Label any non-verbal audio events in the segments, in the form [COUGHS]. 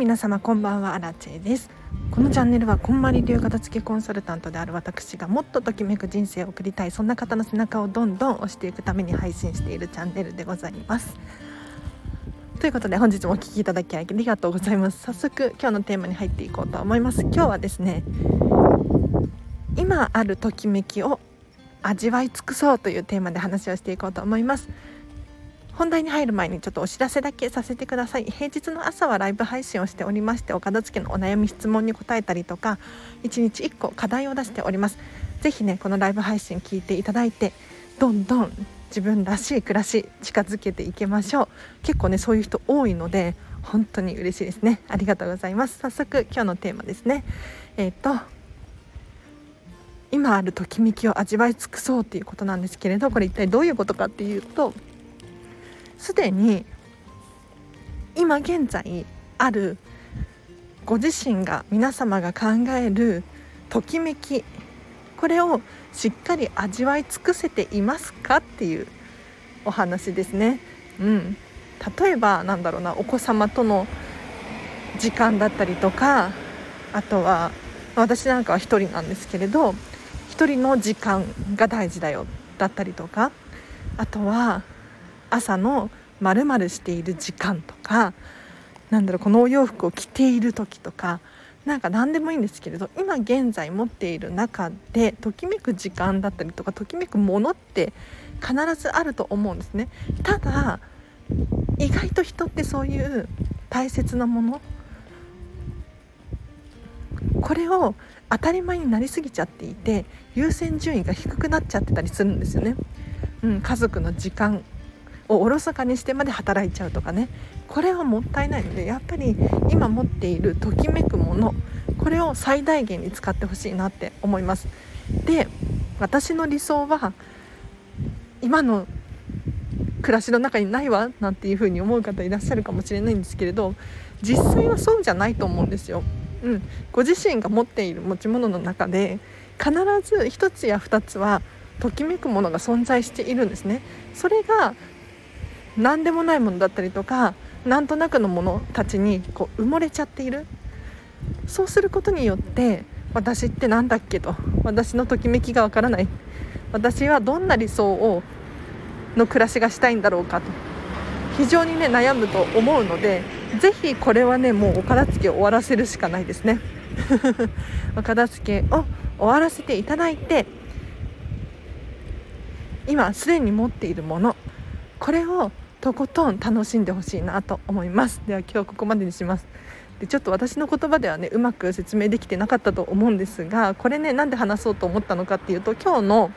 皆様こんばんはアラチェです。このチャンネルはこんまり流片付けコンサルタントである私がもっとときめく人生を送りたいそんな方の背中をどんどん押していくために配信しているチャンネルでございます。ということで本日もお聴きいただきありがとうございます。早速今日のテーマに入っていこうと思います。今日はですね今あるときめきを味わい尽くそうというテーマで話をしていこうと思います。本題に入る前にちょっとお知らせだけさせてください。平日の朝はライブ配信をしておりましてお片付けのお悩み質問に答えたりとか1日1個課題を出しております。ぜひねこのライブ配信聞いていただいてどんどん自分らしい暮らし近づけていきましょう。結構ねそういう人多いので本当に嬉しいですね。ありがとうございます。早速今日のテーマですね。えっ、と今あるときめきを味わい尽くそうということなんですけれどこれ一体どういうことかっていうとすでに今現在あるご自身が皆様が考えるときめきこれをしっかり味わい尽くせていますか？っていうお話ですね。うん、例えばなんだろうなお子様との時間だったりとかあとは私なんかは1人なんですけれど1人の時間が大事だよだったりとかあとは朝のまるしている時間とかなんだろうこのお洋服を着ている時とかなんか何でもいいんですけれど今現在持っている中でときめく時間だったりとかときめくものって必ずあると思うんですねただ意外と人ってそういう大切なものこれを当たり前になりすぎちゃっていて優先順位が低くなっちゃってたりするんですよね。うん、家族の時間をおろそかにしてまで働いちゃうとかねこれはもったいないのでやっぱり今持っているときめくものこれを最大限に使ってほしいなって思いますで私の理想は今の暮らしの中にないわなんていう風に思う方いらっしゃるかもしれないんですけれど実際はそうじゃないと思うんですよ。うん、ご自身が持っている持ち物の中で必ず1つや2つはときめくものが存在しているんですね。それが何でもないものだったりとかなんとなくのものたちにこう埋もれちゃっている。そうすることによって私って何だっけと私のときめきがわからない。私はどんな理想をの暮らしがしたいんだろうかと。非常にね悩むと思うのでぜひこれはねもうお片付けを終わらせるしかないですね。[LAUGHS] お片付けを終わらせていただいて今すでに持っているものこれをとことん楽しんでほしいなと思います。では今日ここまでにします。でちょっと私の言葉ではねうまく説明できてなかったと思うんですがこれねなんで話そうと思ったのかっていうと今日の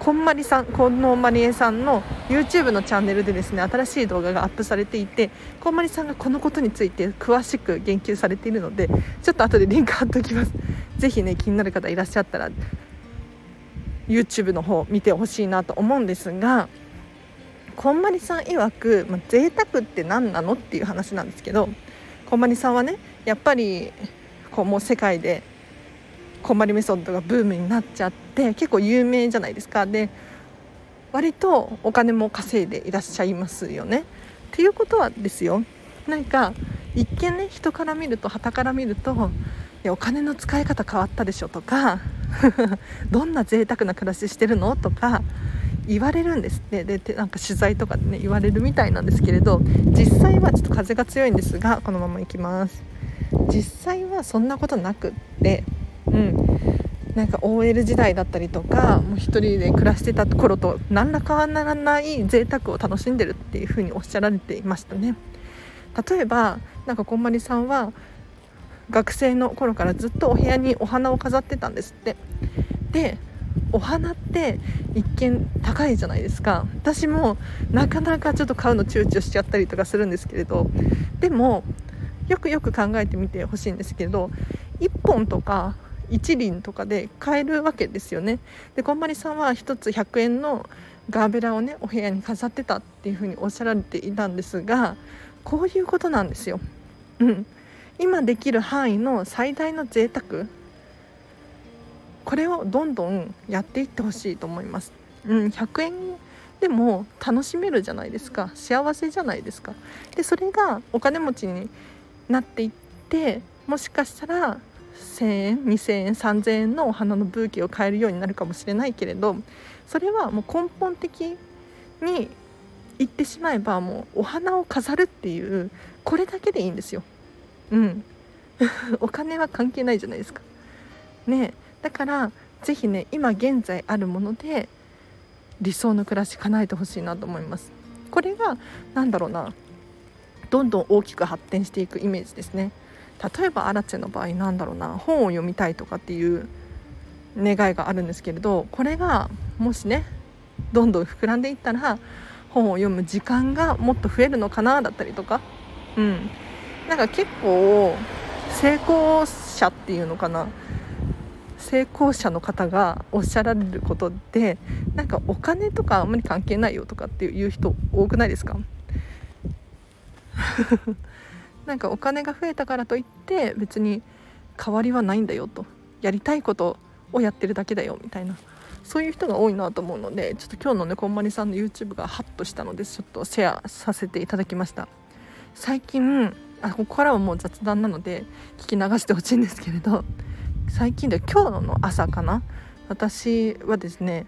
こんまりさんこのまりえさんの YouTube のチャンネルでですね新しい動画がアップされていてこんまりさんがこのことについて詳しく言及されているのでちょっと後でリンク貼っておきます。是非ね気になる方いらっしゃったら YouTube の方見てほしいなと思うんですがこんまりさん曰く、まあ、贅沢って何なのっていう話なんですけどこんまりさんはねやっぱりこうもう世界でこんまりメソッドがブームになっちゃって結構有名じゃないですかで割とお金も稼いでいらっしゃいますよね。っていうことはですよなんか一見ね人から見ると旗から見るといやお金の使い方変わったでしょとか [LAUGHS] どんな贅沢な暮らししてるのとか言われるんですってでなんか取材とかでね言われるみたいなんですけれど実際はちょっと風が強いんですがこのまま行きます。実際はそんなことなくってうん。なんか OL 時代だったりとかもう1人で暮らしてた頃と何ら変わらない贅沢を楽しんでるっていう風におっしゃられていましたね。例えばなんかこんまりさんは学生の頃からずっとお部屋にお花を飾ってたんですって。でお花って一見高いじゃないですか。私もなかなかちょっと買うの躊躇しちゃったりとかするんですけれど。でもよくよく考えてみてほしいんですけれど1本とか1輪とかで買えるわけですよね。でこんまりさんは1つ100円のガーベラをねお部屋に飾ってたっていうふうにおっしゃられていたんですがこういうことなんですよ。うん、今できる範囲の最大の贅沢これをどんどんやっていってほしいと思います。うん、100円でも楽しめるじゃないですか幸せじゃないですかでそれがお金持ちになっていっでもしかしたら1,000円2,000円3,000円のお花のブーケを買えるようになるかもしれないけれどそれはもう根本的に言ってしまえばもうお花を飾るっていうこれだけでいいんですよ。うん [LAUGHS] お金は関係ないじゃないですか。ねだから是非ね今現在あるもので理想の暮らし叶えてほしいなと思います。これが何だろうなどんどん大きく発展していくイメージですね。例えばアラチェの場合なんだろうな本を読みたいとかっていう願いがあるんですけれどこれがもしねどんどん膨らんでいったら本を読む時間がもっと増えるのかなだったりとかうんなんか結構成功者っていうのかな成功者の方がおっしゃられることでなんかお金とかあんまり関係ないよとかっていう人多くないですか？[LAUGHS] なんかお金が増えたからといって別に変わりはないんだよと。やりたいことをやってるだけだよみたいな。そういう人が多いなと思うのでちょっと今日のねこんまりさんの YouTube がハッとしたのでちょっとシェアさせていただきました。最近あここからはもう雑談なので聞き流してほしいんですけれど。最近で今日の朝かな？私はですね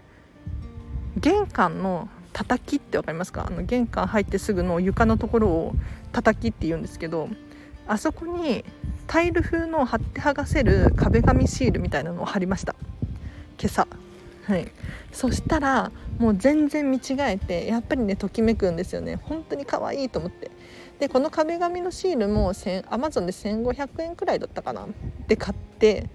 玄関の叩きって分かりますか？あの玄関入ってすぐの床のところを叩きって言うんですけどあそこにタイル風の貼って剥がせる壁紙シールみたいなのを貼りました。今朝。はい。そしたらもう全然見違えてやっぱりねときめくんですよね。本当に可愛いと思って。でこの壁紙のシールもアマゾンで1500円くらいだったかな？で買って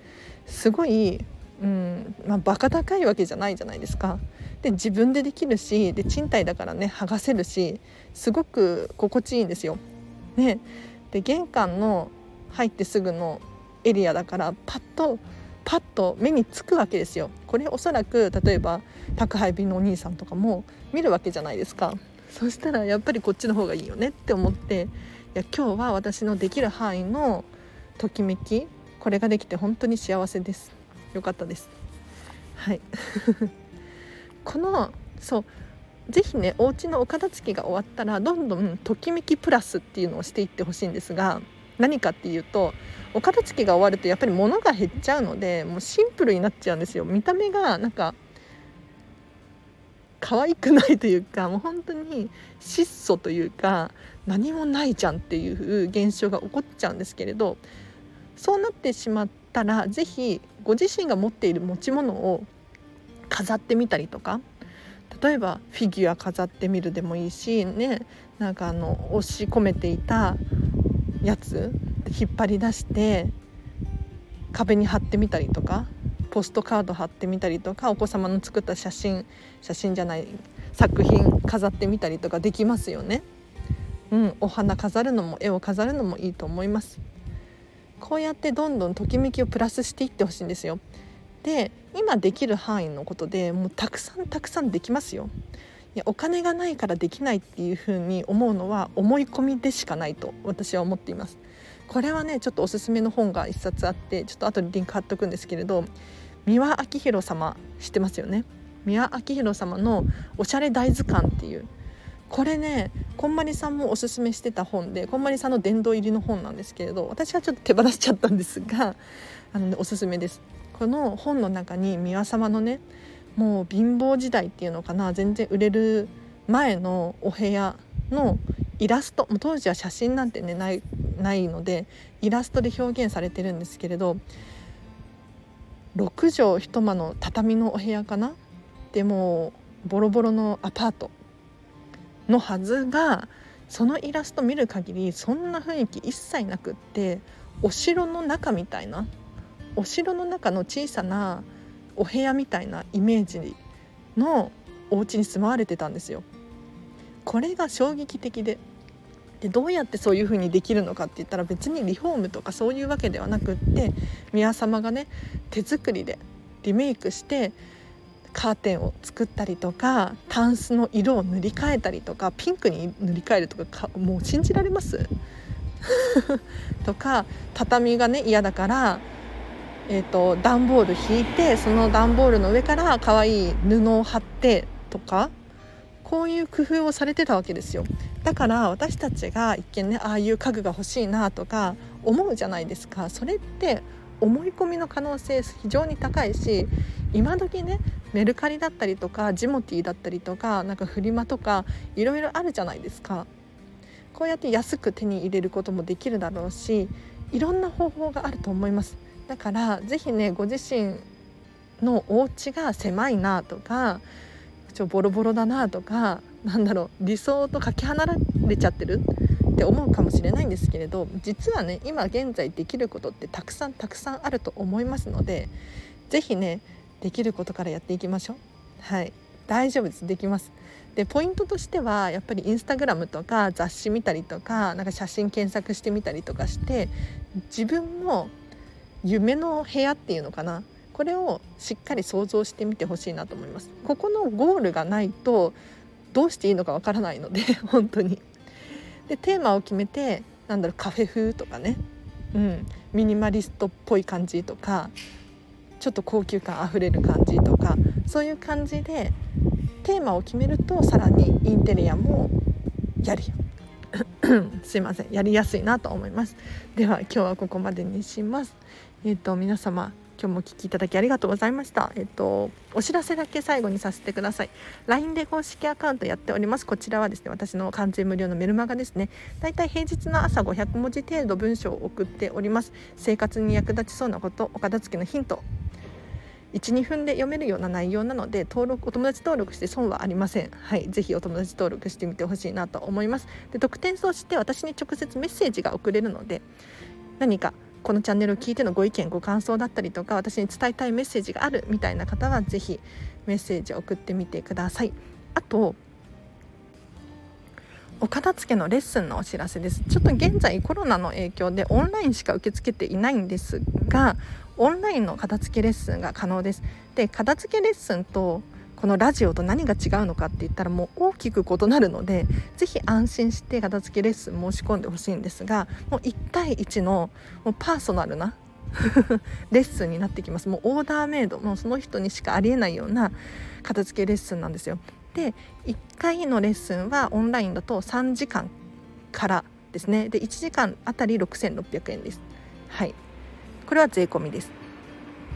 すごい、うんまあ、バカ高いわけじゃないじゃないですかで自分でできるしで賃貸だからね剥がせるしすごく心地いいんですよ。ね、で玄関の入ってすぐのエリアだからパッとパッと目につくわけですよ。これおそらく例えば宅配便のお兄さんとかも見るわけじゃないですか。そしたらやっぱりこっちの方がいいよねって思っていや今日は私のできる範囲のときめきこれができて本当に幸せです。よかったです。はい [LAUGHS] このそうぜひねお家のお片付けが終わったらどんどんときめきプラスっていうのをしていってほしいんですが何かっていうとお片付けが終わるとやっぱり物が減っちゃうのでもうシンプルになっちゃうんですよ見た目がなんか可愛くないというかもう本当に質素というか何もないじゃんっていう現象が起こっちゃうんですけれどそうなってしまったら是非ご自身が持っている持ち物を飾ってみたりとか例えばフィギュア飾ってみるでもいいしねなんかあの押し込めていたやつ引っ張り出して壁に貼ってみたりとかポストカード貼ってみたりとかお子様の作った写真写真じゃない作品飾ってみたりとかできますよね。うん、お花飾るのも絵を飾るのもいいと思います。こうやってどんどんときめきをプラスしていってほしいんですよ。で今できる範囲のことでもうたくさんたくさんできますよ。いやお金がないからできないっていうふうに思うのは思い込みでしかないと私は思っています。これはねちょっとおすすめの本が1冊あってちょっと後でリンク貼っとくんですけれど三輪明宏様知ってますよね？三輪明宏様の「おしゃれ大図鑑」っていうこれねこんまりさんもおすすめしてた本でこんまりさんの殿堂入りの本なんですけれど私はちょっと手放しちゃったんですがあの、ね、おすすめです。この本の中に三輪様のねもう貧乏時代っていうのかな全然売れる前のお部屋のイラストも当時は写真なんてねないないのでイラストで表現されてるんですけれど6畳一間の畳のお部屋かな？でもボロボロのアパート。のはずがそのイラスト見る限りそんな雰囲気一切なくってお城の中みたいなお城の中の小さなお部屋みたいなイメージのお家に住まわれてたんですよ。これが衝撃的ででどうやってそういう風にできるのかって言ったら別にリフォームとかそういうわけではなくって宮様がね手作りでリメイクしてカーテンを作ったりとかタンスの色を塗り替えたりとかピンクに塗り替えるとかもう信じられます？[LAUGHS] とか畳がね嫌だからえーと、段ボール引いてその段ボールの上から可愛い布を貼ってとかこういう工夫をされてたわけですよ。だから私たちが一見ねああいう家具が欲しいなとか思うじゃないですかそれって思い込みの可能性非常に高いし今時ねメルカリだったりとかジモティーだったりとかなんかフリマとかいろいろあるじゃないですか。こうやって安く手に入れることもできるだろうしいろんな方法があると思います。だから是非ねご自身のお家が狭いなとかちょボロボロだなとかなんだろう理想とかけ離れちゃってる？って思うかもしれないんですけれど実はね今現在できることってたくさんたくさんあると思いますので是非ねできることからやっていきましょう。はい。大丈夫です。できます。でポイントとしてはやっぱりインスタグラムとか雑誌見たりとかなんか写真検索してみたりとかして自分の夢の部屋っていうのかな。これをしっかり想像してみてほしいなと思います。ここのゴールがないとどうしていいのかわからないので [LAUGHS] 本当に。でテーマを決めてなんだろうカフェ風とかね、うん、ミニマリストっぽい感じとかちょっと高級感あふれる感じとかそういう感じでテーマを決めるとさらにインテリアもやり [COUGHS] すいませんやりやすいなと思います。では今日はここまでにします。えっ、ー、と皆様今日もお聞きいただきありがとうございました。えっとお知らせだけ最後にさせてください。LINE で公式アカウントやっております。こちらはですね、私の完全無料のメルマガですね。だいたい平日の朝500文字程度文章を送っております。生活に役立ちそうなこと、お片付けのヒント、12分で読めるような内容なので登録お友達登録して損はありませんはいぜひお友達登録してみてほしいなと思いますで特典として私に直接メッセージが送れるので何かこのチャンネルを聞いてのご意見ご感想だったりとか私に伝えたいメッセージがあるみたいな方は是非メッセージを送ってみてください。あとお片付けのレッスンのお知らせです。ちょっと現在コロナの影響でオンラインしか受け付けていないんですがオンラインの片付けレッスンが可能です。で片付けレッスンとこのラジオと何が違うのかって言ったらもう大きく異なるので是非安心して片付けレッスン申し込んでほしいんですがもう1対1のもうパーソナルな [LAUGHS] レッスンになってきます。もうオーダーメイドもうその人にしかありえないような片付けレッスンなんですよ。で1回のレッスンはオンラインだと3時間からですね。で1時間あたり6600円です。はい。これは税込みです。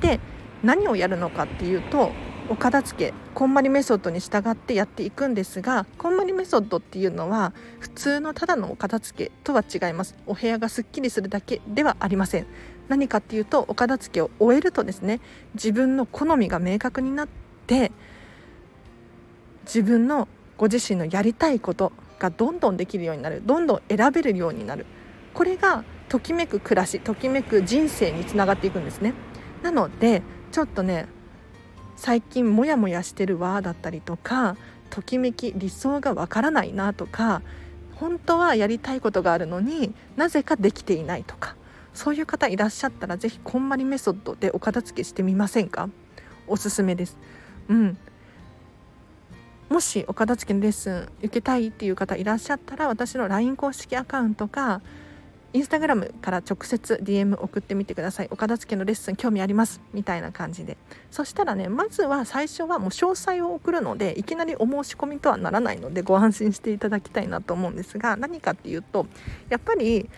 で何をやるのかっていうとお片付けこんまりメソッドに従ってやっていくんですがこんまりメソッドっていうのは普通のただのお片付けとは違います。お部屋がすっきりするだけではありません。何かっていうとお片付けを終えるとですね自分の好みが明確になって自分のご自身のやりたいことがどんどんできるようになる。どんどん選べるようになる。これがときめく暮らしときめく人生につながっていくんですね。なのでちょっとね最近モヤモヤしてるわだったりとかときめき理想がわからないなとか本当はやりたいことがあるのになぜかできていないとかそういう方いらっしゃったら是非こんまりメソッドでお片付けしてみませんか？おすすめです。うん。もしお片付けのレッスン受けたいっていう方いらっしゃったら私の LINE 公式アカウントかインスタグラムから直接 DM 送ってみてくださいお片付けのレッスン興味ありますみたいな感じでそしたらねまずは最初はもう詳細を送るのでいきなりお申し込みとはならないのでご安心していただきたいなと思うんですが何かっていうとやっぱり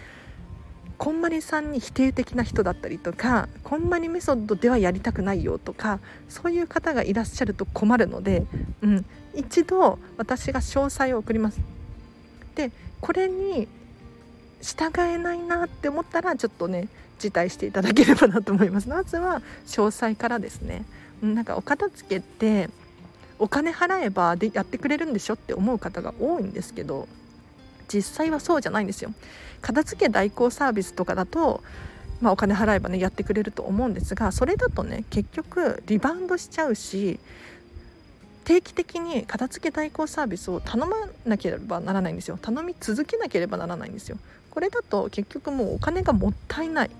こんまりさんに否定的な人だったりとかこんまりメソッドではやりたくないよとかそういう方がいらっしゃると困るので、うん、一度私が詳細を送ります。でこれに従えないなって思ったらちょっとね辞退していただければなと思います。まずは詳細からですね。なんかお片付けってお金払えばでやってくれるんでしょって思う方が多いんですけど実際はそうじゃないんですよ。片付け代行サービスとかだとまあ、お金払えばねやってくれると思うんですがそれだとね結局リバウンドしちゃうし定期的に片付け代行サービスを頼まなければならないんですよ。頼み続けなければならないんですよ。これだと結局もうお金がもったいない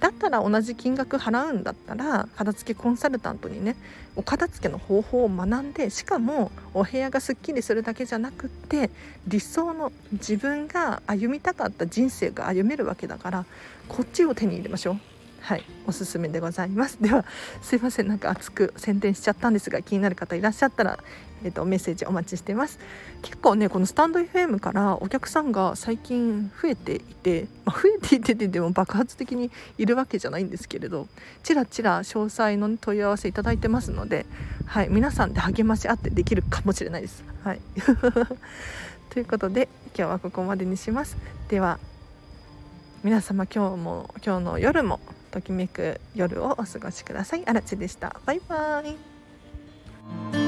だったら同じ金額払うんだったら片付けコンサルタントにねお片付けの方法を学んでしかもお部屋がすっきりするだけじゃなくって理想の自分が歩みたかった人生が歩めるわけだからこっちを手に入れましょう。はい、おすすめでございます。では、すいません、なんか熱く宣伝しちゃったんですが、気になる方いらっしゃったら、えっと、メッセージお待ちしてます結構ねこのスタンド FM からお客さんが最近増えていて、まあ、増えていてでも爆発的にいるわけじゃないんですけれどちらちら詳細の問い合わせいただいてますので、はい、皆さんで励まし合ってできるかもしれないです。はい [LAUGHS] ということで今日はここまでにします。では皆様今日も今日の夜もときめく夜をお過ごしください。あらちでした。バイバイ。